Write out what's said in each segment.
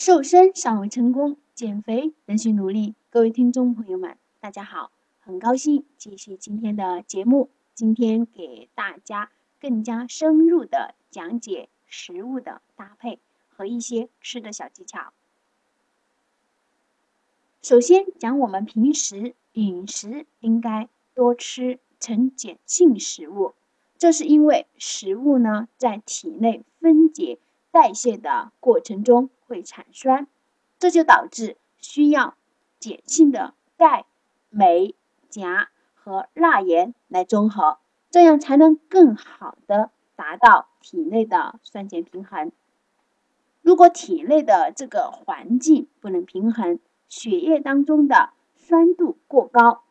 瘦身尚未成功，减肥仍需努力。各位听众朋友们，大家好，很高兴继续今天的节目。今天给大家更加深入的讲解食物的搭配和一些吃的小技巧。首先讲我们平时饮食应该多吃呈碱性食物，这是因为食物呢在体内分解。代谢的过程中会产酸，这就导致需要碱性的钙、镁、钾和钠盐来中和，这样才能更好的达到体内的酸碱平衡。如果体内的这个环境不能平衡，血液当中的酸度过高，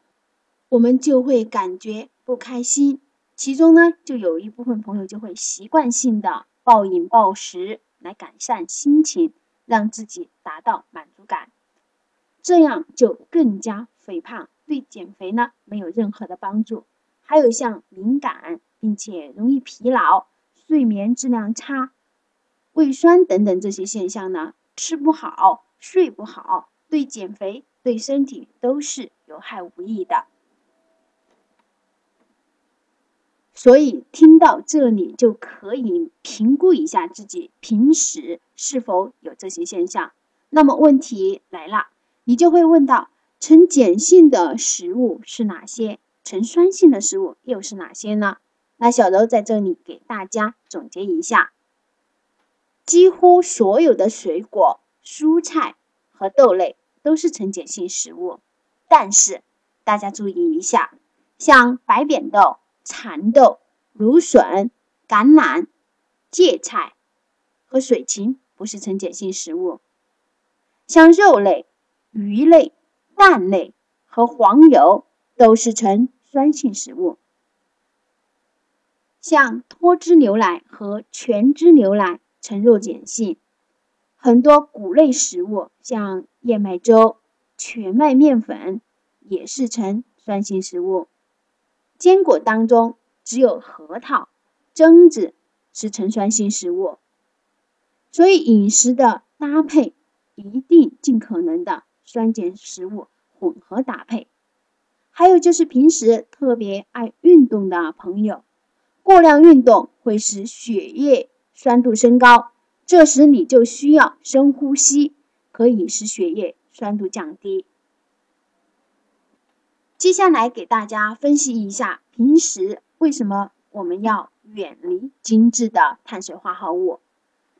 我们就会感觉不开心。其中呢，就有一部分朋友就会习惯性的。暴饮暴食来改善心情，让自己达到满足感，这样就更加肥胖，对减肥呢没有任何的帮助。还有像敏感并且容易疲劳、睡眠质量差、胃酸等等这些现象呢，吃不好、睡不好，对减肥对身体都是有害无益的。所以听到这里就可以评估一下自己平时是否有这些现象。那么问题来了，你就会问到：呈碱性的食物是哪些？呈酸性的食物又是哪些呢？那小柔在这里给大家总结一下：几乎所有的水果、蔬菜和豆类都是呈碱性食物，但是大家注意一下，像白扁豆。蚕豆、芦笋、橄榄、芥菜和水芹不是呈碱性食物，像肉类、鱼类、蛋类和黄油都是呈酸性食物，像脱脂牛奶和全脂牛奶呈弱碱性，很多谷类食物像燕麦粥、全麦面粉也是呈酸性食物。坚果当中只有核桃、榛子是呈酸性食物，所以饮食的搭配一定尽可能的酸碱食物混合搭配。还有就是平时特别爱运动的朋友，过量运动会使血液酸度升高，这时你就需要深呼吸，可以使血液酸度降低。接下来给大家分析一下，平时为什么我们要远离精致的碳水化合物，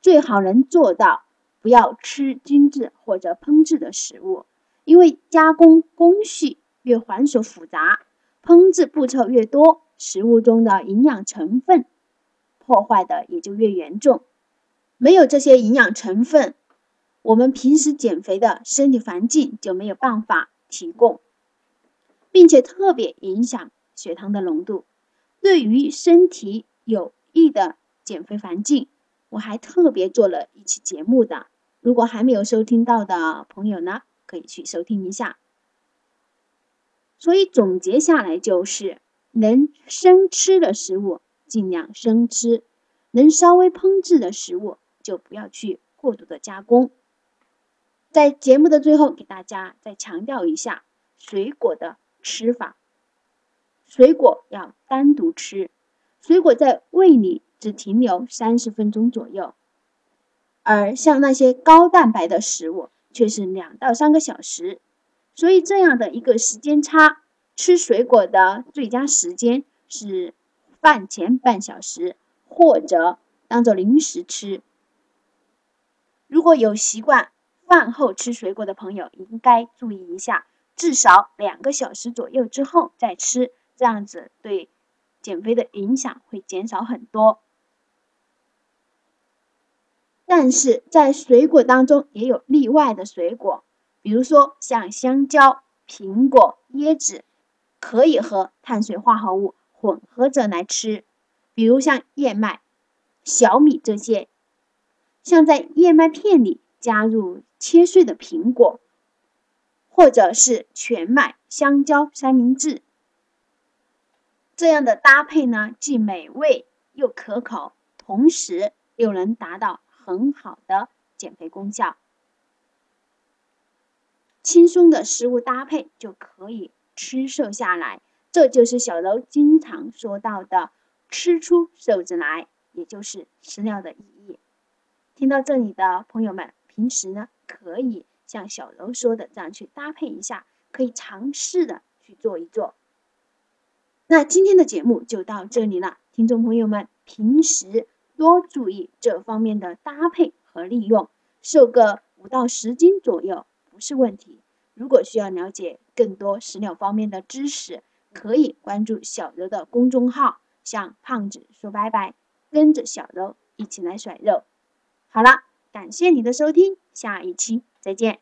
最好能做到不要吃精致或者烹制的食物，因为加工工序越繁琐复杂，烹制步骤越多，食物中的营养成分破坏的也就越严重。没有这些营养成分，我们平时减肥的身体环境就没有办法提供。并且特别影响血糖的浓度，对于身体有益的减肥环境，我还特别做了一期节目的。如果还没有收听到的朋友呢，可以去收听一下。所以总结下来就是，能生吃的食物尽量生吃，能稍微烹制的食物就不要去过度的加工。在节目的最后，给大家再强调一下水果的。吃法，水果要单独吃，水果在胃里只停留三十分钟左右，而像那些高蛋白的食物却是两到三个小时，所以这样的一个时间差，吃水果的最佳时间是饭前半小时，或者当做零食吃。如果有习惯饭后吃水果的朋友，应该注意一下。至少两个小时左右之后再吃，这样子对减肥的影响会减少很多。但是在水果当中也有例外的水果，比如说像香蕉、苹果、椰子，可以和碳水化合物混合着来吃，比如像燕麦、小米这些，像在燕麦片里加入切碎的苹果。或者是全麦香蕉三明治，这样的搭配呢，既美味又可口，同时又能达到很好的减肥功效。轻松的食物搭配就可以吃瘦下来。这就是小柔经常说到的“吃出瘦子来”，也就是食疗的意义。听到这里的朋友们，平时呢可以像小柔说的这样去搭配一下，可以尝试的去做一做。那今天的节目就到这里了，听众朋友们，平时多注意这方面的搭配和利用，瘦个五到十斤左右不是问题。如果需要了解更多食疗方面的知识，可以关注小柔的公众号，向胖子说拜拜，跟着小柔一起来甩肉。好了，感谢你的收听，下一期再见。